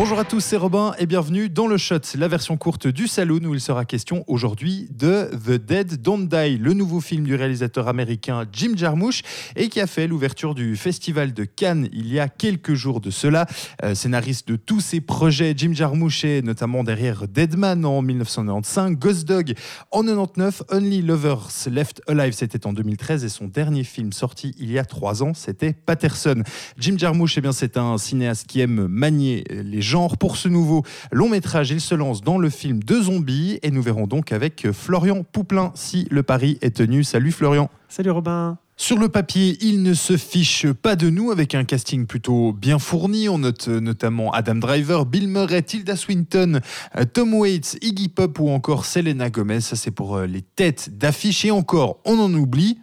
Bonjour à tous, c'est Robin et bienvenue dans le Shot, la version courte du Saloon où il sera question aujourd'hui de The Dead Don't Die, le nouveau film du réalisateur américain Jim Jarmusch et qui a fait l'ouverture du Festival de Cannes il y a quelques jours de cela. Euh, scénariste de tous ses projets, Jim Jarmusch est notamment derrière Deadman en 1995, Ghost Dog en 99, Only Lovers Left Alive c'était en 2013 et son dernier film sorti il y a trois ans c'était Patterson. Jim Jarmusch, eh bien c'est un cinéaste qui aime manier les genre. Pour ce nouveau long métrage, il se lance dans le film de zombies et nous verrons donc avec Florian Pouplin si le pari est tenu. Salut Florian. Salut Robin. Sur le papier, il ne se fiche pas de nous avec un casting plutôt bien fourni. On note notamment Adam Driver, Bill Murray, Tilda Swinton, Tom Waits, Iggy Pop ou encore Selena Gomez. Ça, c'est pour euh, les têtes d'affiche. Et encore, on en oublie.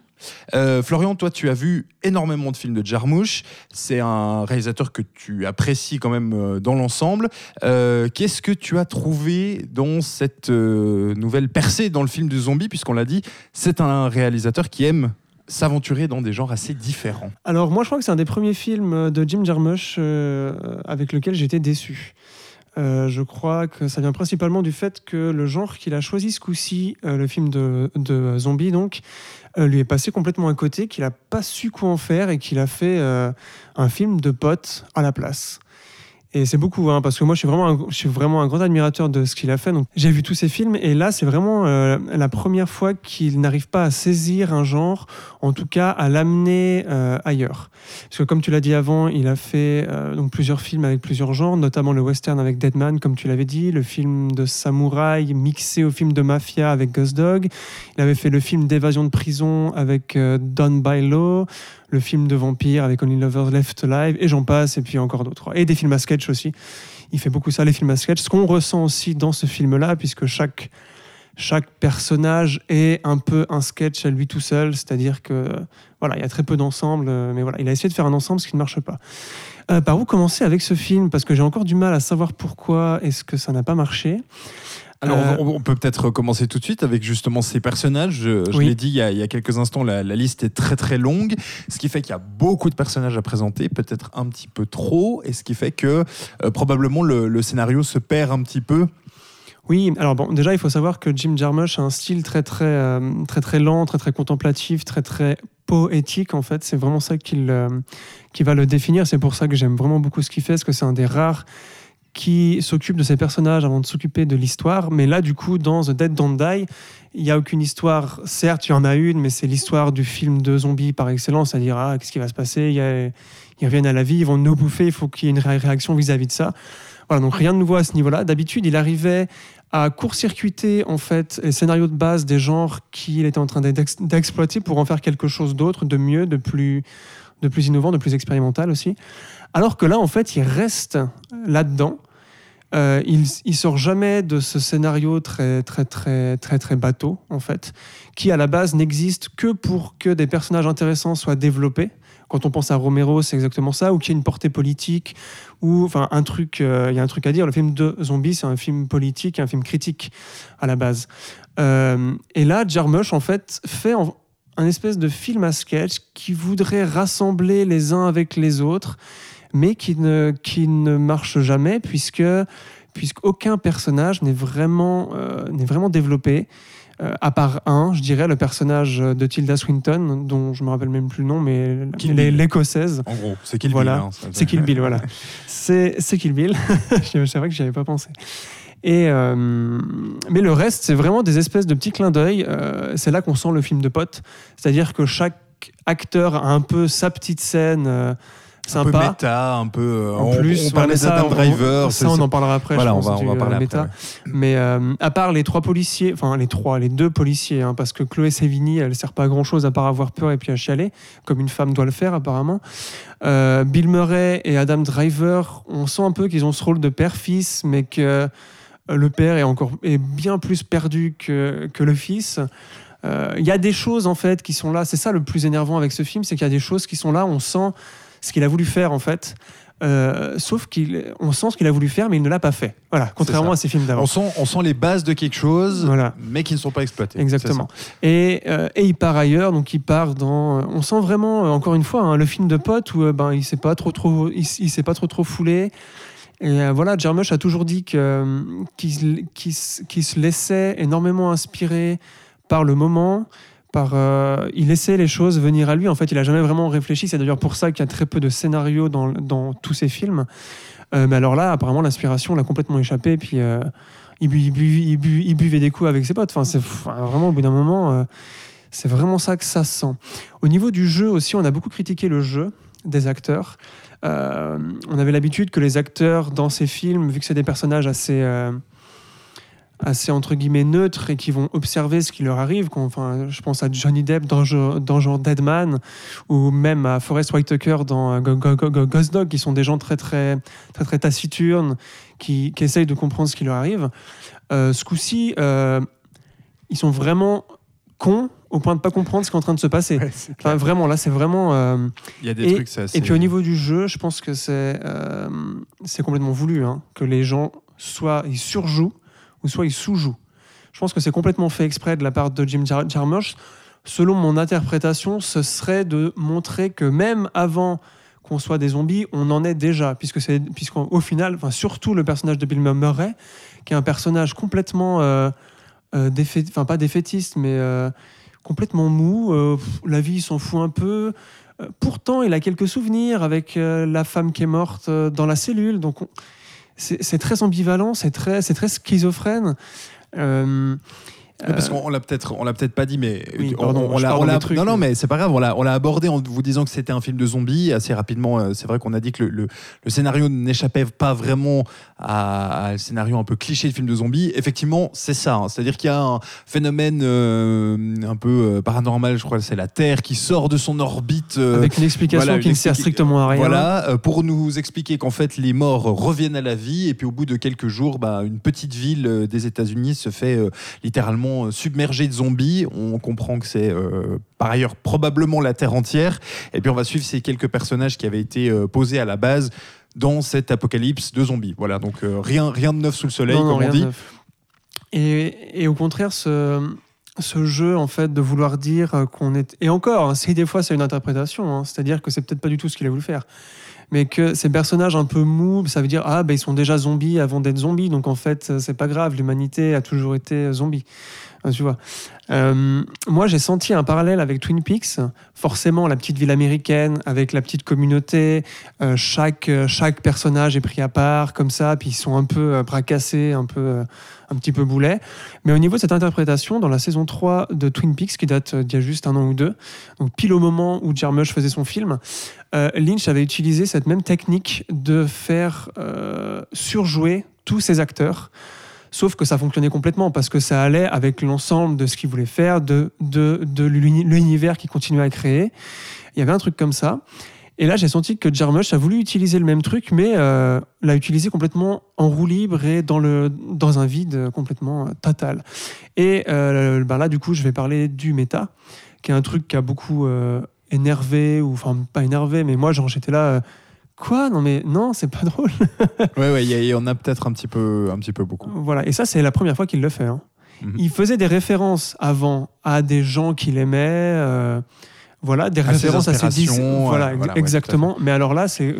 Euh, Florian, toi, tu as vu énormément de films de Jarmusch. C'est un réalisateur que tu apprécies quand même euh, dans l'ensemble. Euh, qu'est-ce que tu as trouvé dans cette nouvelle percée dans le film du zombie Puisqu'on l'a dit, c'est un réalisateur qui aime s'aventurer dans des genres assez différents. Alors moi, je crois que c'est un des premiers films de Jim Jarmusch avec lequel j'étais déçu. Je crois que ça vient principalement du fait que le genre qu'il a choisi ce coup-ci, le film de, zombie donc, euh, lui est passé complètement à côté, qu'il n'a pas su quoi en faire et qu'il a fait euh, un film de potes à la place. Et c'est beaucoup, hein, parce que moi, je suis vraiment un, grand admirateur de ce qu'il a fait. Donc, j'ai vu tous ses films, et là, c'est vraiment euh, la première fois qu'il n'arrive pas à saisir un genre, en tout cas à l'amener euh, ailleurs. Parce que, comme tu l'as dit avant, il a fait euh, donc plusieurs films avec plusieurs genres, notamment le western avec Deadman, comme tu l'avais dit, le film de samouraï mixé au film de mafia avec Ghost Dog. Il avait fait le film d'évasion de prison avec by Law le film de vampire avec Only Lovers Left Alive, et j'en passe, et puis encore d'autres. Et des films à sketch aussi. Il fait beaucoup ça, les films à sketch. Ce qu'on ressent aussi dans ce film-là, puisque chaque, chaque personnage est un peu un sketch à lui tout seul, c'est-à-dire que voilà, il y a très peu d'ensemble, mais voilà, il a essayé de faire un ensemble, ce qui ne marche pas. Euh, par où commencer avec ce film? Parce que j'ai encore du mal à savoir pourquoi est-ce que ça n'a pas marché. Alors, euh, on peut peut-être commencer tout de suite avec justement ces personnages. Je, l'ai dit il y, a, quelques instants, la, liste est très très longue, ce qui fait qu'il y a beaucoup de personnages à présenter, peut-être un petit peu trop, et ce qui fait que euh, probablement le, scénario se perd un petit peu. Oui, alors bon, déjà il faut savoir que Jim Jarmusch a un style très très euh, très très lent, très très contemplatif, très très poétique en fait. C'est vraiment ça qui, qui va le définir. C'est pour ça que j'aime vraiment beaucoup ce qu'il fait, parce que c'est un des rares qui s'occupe de ces personnages avant de s'occuper de l'histoire. Mais là, du coup, dans The Dead Don't Die, il n'y a aucune histoire. Certes, il y en a une, mais c'est l'histoire du film de zombies par excellence, c'est-à-dire, ah, qu'est-ce qui va se passer? Ils reviennent à la vie, ils vont nous bouffer, il faut qu'il y ait une réaction vis-à-vis de ça. Voilà, donc rien de nouveau à ce niveau-là. D'habitude, il arrivait à court-circuiter en fait les scénarios de base des genres qu'il était en train d'exploiter pour en faire quelque chose d'autre, de mieux, de plus, de plus innovant, de plus expérimental aussi. Alors que là, en fait, il reste là-dedans euh, il, sort jamais de ce scénario très très très très très bateau en fait, qui à la base n'existe que pour que des personnages intéressants soient développés. Quand on pense à Romero, c'est exactement ça, ou qu'il y ait une portée politique, ou enfin un truc, euh, il y a un truc à dire. Le film de zombies, c'est un film politique, un film critique à la base. Euh, et là, Jarmusch en fait fait un espèce de film à sketch qui voudrait rassembler les uns avec les autres mais qui ne, qui ne marche jamais puisque puisqu'aucun personnage n'est vraiment, euh, n'est vraiment développé. Euh, à part un, je dirais, le personnage de Tilda Swinton, dont je me rappelle même plus le nom, mais l'écossaise. En gros, c'est Kill voilà. Bill. Hein, c'est Kill Bill, voilà. C'est Kill Bill. c'est vrai que j'y avais pas pensé. Et euh, mais le reste, c'est vraiment des espèces de petits clins d'œil. c'est là qu'on sent le film de pote. C'est-à-dire que chaque acteur a un peu sa petite scène sympa. Un peu méta, un peu. Euh, en plus, on, parlait d'Adam Driver. Ça, on en parlera après. Voilà, je pense, on va, on va parler méta. Après, Mais euh, à part les trois policiers, enfin les trois, les deux policiers, hein, parce que Chloé Sevigny, elle sert pas à grand chose à part avoir peur et puis à chialer, comme une femme doit le faire apparemment. Euh, Bill Murray et Adam Driver, on sent un peu qu'ils ont ce rôle de père-fils, mais que le père est encore est bien plus perdu que, que le fils. Il y a des choses en fait qui sont là. C'est ça le plus énervant avec ce film, c'est qu'il y a des choses qui sont là. On sent ce qu'il a voulu faire en fait. Euh, sauf qu'on sent ce qu'il a voulu faire, mais il ne l'a pas fait. Voilà, contrairement à ses films d'avant. On sent, on sent les bases de quelque chose, Voilà. mais qui ne sont pas exploitées. Exactement. Et, euh, et il part ailleurs, donc il part dans. On sent vraiment, euh, encore une fois, hein, le film de pote où euh, ben il s'est pas trop trop, il, s- il s'est pas trop trop foulé. Et euh, voilà, Jarmusch a toujours dit euh, qu'il se laissait énormément inspirer par le moment. Euh, il laissait les choses venir à lui. En fait, il a jamais vraiment réfléchi. C'est d'ailleurs pour ça qu'il y a très peu de scénarios dans, tous ses films. Euh, mais alors là, apparemment, l'inspiration l'a complètement échappé. Puis euh, il, bu- il bu- il bu- il buvait des coups avec ses potes. Enfin, c'est vraiment au bout d'un moment, c'est vraiment ça que ça se sent. Au niveau du jeu aussi, on a beaucoup critiqué le jeu des acteurs. On avait l'habitude que les acteurs dans ces films, vu que c'est des personnages assez assez entre guillemets neutres et qui vont observer ce qui leur arrive. Enfin, je pense à Johnny Depp dans, genre- dans genre Deadman ou même à Forrest Whitaker dans euh, Go- Go- Go- Go- Ghost Dog, qui sont des gens très très très très taciturnes qui, qui essayent de comprendre ce qui leur arrive. Euh, ce coup-ci, euh, ils sont vraiment cons au point de pas comprendre ce qui est en train de se passer. Ouais, Enfin, vraiment, là, c'est vraiment. euh, Il y a des et- trucs, c'est assez- et puis au niveau du jeu, je pense que c'est euh, c'est complètement voulu hein, que les gens soit ils surjouent ou soit ils sous-jouent. Je pense que c'est complètement fait exprès de la part de Jim Jar- Jarmusch. Selon mon interprétation, ce serait de montrer que même avant qu'on soit des zombies, on en est déjà, puisque c'est puisqu'au final, enfin surtout le personnage de Bill Murray, qui est un personnage complètement euh, euh, enfin pas défaitiste, mais euh, complètement mou. euh, la vie, il s'en fout un peu. Pourtant, il a quelques souvenirs avec la femme qui est morte dans la cellule. Donc, on- c'est très ambivalent, c'est très, très schizophrène. Euh, Oui, parce qu'on on l'a peut-être, on l'a peut-être pas dit, mais Oui, on- pardon, on, l'a, on l'a- trucs, non, non, mais- c'est pas grave. On l'a, on l'a abordé en vous disant que c'était un film de zombies assez rapidement. euh, C'est vrai qu'on a dit que le, le- le scénario n'échappait pas vraiment à, à un scénario un peu cliché de film de zombies. Effectivement, c'est ça. hein. C'est-à-dire qu'il y a un phénomène euh, un peu euh, paranormal. Je crois que c'est la Terre qui sort de son orbite. euh, avec une explication voilà, qui ne sert strictement à rien. Voilà, pour nous expliquer qu'en fait les morts reviennent à la vie et puis au bout de quelques jours, bah, une petite ville des États-Unis se fait euh, littéralement euh, submerger de zombies. On comprend que c'est euh, par ailleurs probablement la Terre entière. Et puis on va suivre ces quelques personnages qui avaient été euh, posés à la base dans cet apocalypse de zombies. Voilà, donc euh, rien, rien de neuf sous le soleil, Non, comme on dit. Et, et au contraire, ce, ce jeu, en fait, de vouloir dire qu'on est. Et encore, hein, si des fois c'est une interprétation, hein, c'est-à-dire que c'est peut-être pas du tout ce qu'il a voulu faire. Mais que ces personnages un peu mous, ça veut dire ah ben ils sont déjà zombies avant d'être zombies, donc en fait c'est pas grave, l'humanité a toujours été zombie. Vois. Euh, moi j'ai senti un parallèle avec Twin Peaks, forcément la petite ville américaine avec la petite communauté, euh, chaque euh, chaque personnage est pris à part comme ça, puis ils sont un peu bracassés, un peu un petit peu boulets. Mais au niveau de cette interprétation, dans la saison 3 de Twin Peaks, qui date d'il y a juste un an ou deux, donc pile au moment où Jarmusch faisait son film, Lynch avait utilisé cette même technique de faire surjouer tous ses acteurs. Sauf que ça fonctionnait complètement parce que ça allait avec l'ensemble de ce qu'il voulait faire, de, de, de l'uni- l'univers qu'il continuait à créer. Il y avait un truc comme ça. Et là, j'ai senti que Jarmusch a voulu utiliser le même truc, mais euh, l'a utilisé complètement en roue libre et dans, le, dans un vide complètement euh, total. Et euh, ben là, du coup, je vais parler du méta, qui est un truc qui a beaucoup euh, énervé, ou enfin, pas énervé, mais moi, genre, j'étais là. Quoi? Non, mais non, c'est pas drôle. Ouais, ouais, il y a- il y en a peut-être un petit peu, un petit peu beaucoup. Voilà, et ça, c'est la première fois qu'il le fait. hein. Mhm. Il faisait des références avant à des gens qu'il aimait, euh, voilà, des À références à Voilà, euh, voilà, ouais, exactement. Mais alors là, c'est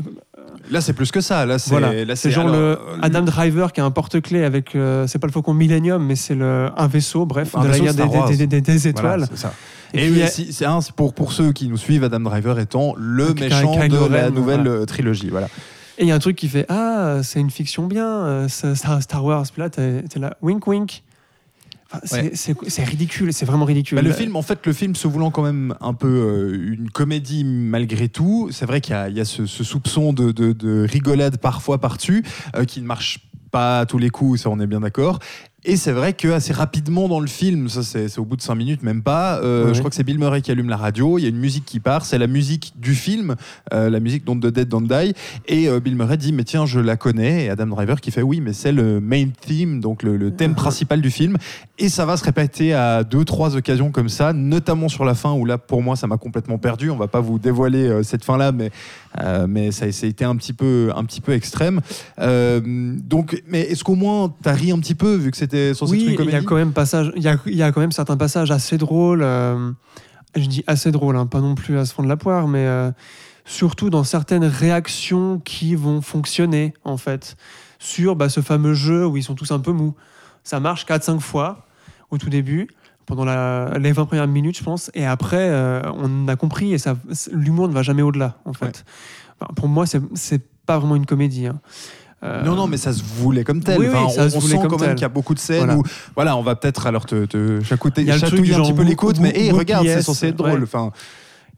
Là, c'est plus que ça. Là, c'est, voilà, genre alors, le euh, Adam Driver qui a un porte-clés avec, euh, c'est pas le Faucon Millennium, mais c'est le un vaisseau, bref, Un de la guerre des, Wars. des- des- des- des Voilà, étoiles. c'est ça. Et oui, euh, c'est un, pour, pour ceux qui nous suivent, Adam Driver étant le méchant de la nouvelle voilà. euh, trilogie. Voilà. Et il y a un truc qui fait Ah, c'est une fiction bien, euh, c'est Star, Star Wars. Puis là, t'es là, wink wink. Enfin, c'est- Ouais. ridicule, c'est vraiment ridicule. Bah, le film, en fait, le film se voulant quand même un peu euh, une comédie malgré tout, c'est vrai qu'il y a, il y a ce, ce soupçon de, de- de rigolade parfois par-dessus euh, qui ne marche pas à tous les coups, ça on est bien d'accord. Et c'est vrai que assez rapidement dans le film, ça c'est c'est au bout de 5 minutes, même pas, euh, Ouais. je crois que c'est Bill Murray qui allume la radio, il y a une musique qui part, c'est la musique du film, euh, la musique Don't the Dead Don't Die, et euh, Bill Murray dit mais tiens je la connais, et Adam Driver qui fait oui mais c'est le main theme, donc le, le thème principal du film, et ça va se répéter à deux trois occasions comme ça, notamment sur la fin où là pour moi ça m'a complètement perdu, on va pas vous dévoiler cette fin là, mais, mais ça, ça a été un petit peu, un petit peu extrême. Donc, mais est-ce qu'au moins t'as ri un petit peu vu que c'était censé être Oui, une il y a quand même passage, il y a, il y a quand même certains passages assez drôles. euh, je dis assez drôles, hein, pas non plus à se fond de la poire, mais euh, surtout dans certaines réactions qui vont fonctionner en fait sur bah, ce fameux jeu où ils sont tous un peu mous. Ça marche 4-5 fois au tout début, pendant la- les 20 premières minutes, je pense, et après, euh, on a compris et ça, l'humour ne va jamais au-delà en fait. Ouais. Enfin, pour moi, c'est c'est pas vraiment une comédie. hein. Euh, Non, non, mais ça se voulait comme tel. Oui, oui, Enfin, ça on sent quand même qu'il y a beaucoup de scènes Voilà. où, voilà, on va peut-être alors te, te chatouiller, un petit genre peu les côtes, mais hey, regarde, c'est censé être drôle. ouais. Enfin,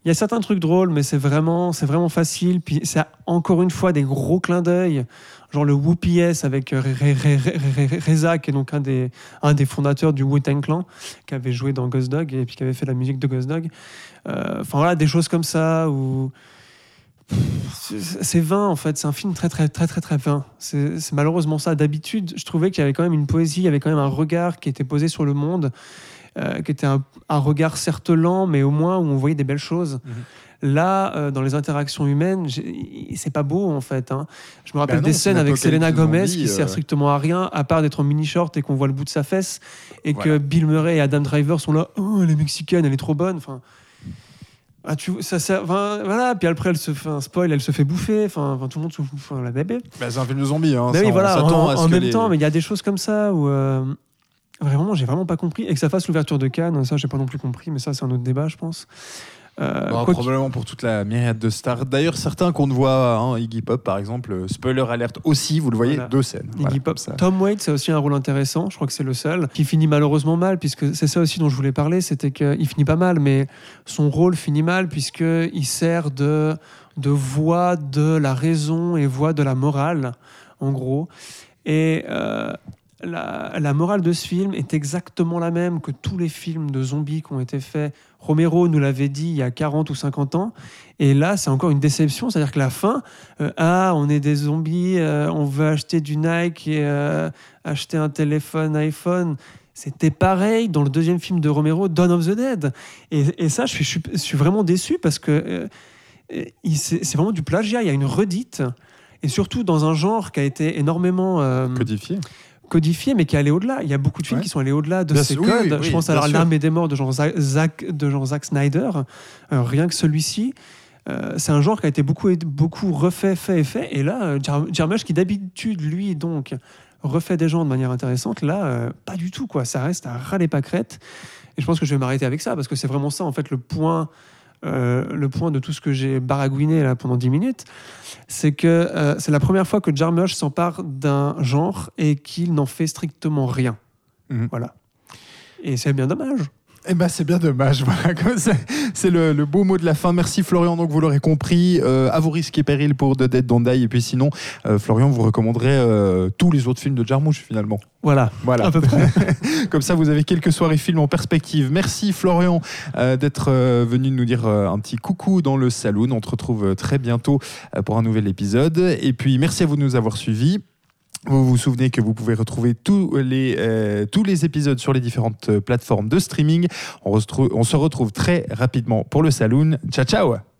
Il y a certains trucs drôles, mais c'est vraiment, c'est vraiment facile. Puis c'est encore une fois des gros clins d'œil, genre le Whoopi S avec euh, Re- Re- Re- Re- Re- Reza, qui est donc un des, un des fondateurs du Wu-Tang Clan, qui avait joué dans Ghost Dog et puis qui avait fait la musique de Ghost Dog. Euh, Enfin voilà, des choses comme ça où c'est vain en fait. C'est un film très très très très très vain. C'est malheureusement ça. D'habitude, je trouvais qu'il y avait quand même une poésie, il y avait quand même un regard qui était posé sur le monde, euh, qui était un, un regard certes lent, mais au moins où on voyait des belles choses. Là, euh, dans les interactions humaines, c'est pas beau en fait. hein. Je me rappelle Bah non, des scènes avec Selena Gomez zombie, qui euh. sert strictement à rien, à part d'être en mini short et qu'on voit le bout de sa fesse, et Voilà. que Bill Murray et Adam Driver sont là. Oh, elle est mexicaine, elle est trop bonne. Enfin, ah, tu, ça, ça, enfin, voilà. Puis après, elle se fait un spoil, elle se fait bouffer. Enfin, enfin, tout le monde se enfin, la bébé. bah, c'est un film de zombies. Hein, Mais ça, oui, voilà. En, même les- temps, mais il y a des choses comme ça où euh, vraiment, j'ai vraiment pas compris. Et que ça fasse l'ouverture de Cannes, ça, j'ai pas non plus compris. Mais ça, c'est un autre débat, je pense. Euh, Bah, probablement pour toute la myriade de stars. D'ailleurs, certains qu'on ne voit, hein, Iggy Pop par exemple, euh, spoiler alerte aussi, vous le voyez, Voilà. deux scènes. Iggy Voilà, Pop. ça. Tom Waits, c'est aussi un rôle intéressant. Je crois que c'est le seul qui finit malheureusement mal, puisque c'est ça aussi dont je voulais parler. C'était qu'il finit pas mal, mais son rôle finit mal puisque il sert de de voix de la raison et voix de la morale, en gros. Et euh, la, morale de ce film est exactement la même que tous les films de zombies qui ont été faits. Romero nous l'avait dit il y a 40 ou 50 ans. Et là, c'est encore une déception. C'est-à-dire que la fin, euh, ah, on est des zombies, euh, on veut acheter du Nike et euh, acheter un téléphone iPhone. C'était pareil dans le deuxième film de Romero, Dawn of the Dead. Et, ça, je suis, je suis- vraiment déçu parce que c'est vraiment du plagiat. Il y a une redite. Et surtout dans un genre qui a été énormément Codifié. Codifié, mais qui est allé au-delà. Il y a beaucoup de films Ouais. qui sont allés au-delà de Bien ces sûr, codes. oui, je pense à. L'armée des morts de Jean Zack, de Jean Zack Snyder. Euh, rien que celui-ci. euh, c'est un genre qui a été beaucoup, beaucoup refait, fait et fait. Et là, euh, Jar- Jarmusch, qui d'habitude, lui, donc, refait des gens de manière intéressante, là, euh, pas du tout. quoi. Ça reste à ras les pâquerettes. Et je pense que je vais m'arrêter avec ça, parce que c'est vraiment ça, en fait, le point, euh, le point de tout ce que j'ai baragouiné là, pendant 10 minutes. C'est que euh, c'est la première fois que Jarmusch s'empare d'un genre et qu'il n'en fait strictement rien. Mhm. Voilà. Et c'est bien dommage. Eh ben, c'est bien dommage. Voilà, c'est le, le beau mot de la fin. Merci Florian. Donc vous l'aurez compris, euh, à vos risques et périls pour The Dead Don't Die. Et puis sinon, euh, Florian vous recommanderait euh, tous les autres films de Jarmusch finalement. Voilà. Voilà. À peu près. Comme ça, vous avez quelques soirées films en perspective. Merci Florian d'être venu nous dire un petit coucou dans le saloon. On te retrouve très bientôt pour un nouvel épisode. Et puis merci à vous de nous avoir suivis. Vous vous souvenez que vous pouvez retrouver tous les, euh, tous les épisodes sur les différentes euh, plateformes de streaming. On, se retrouve très rapidement pour le saloon. Ciao ciao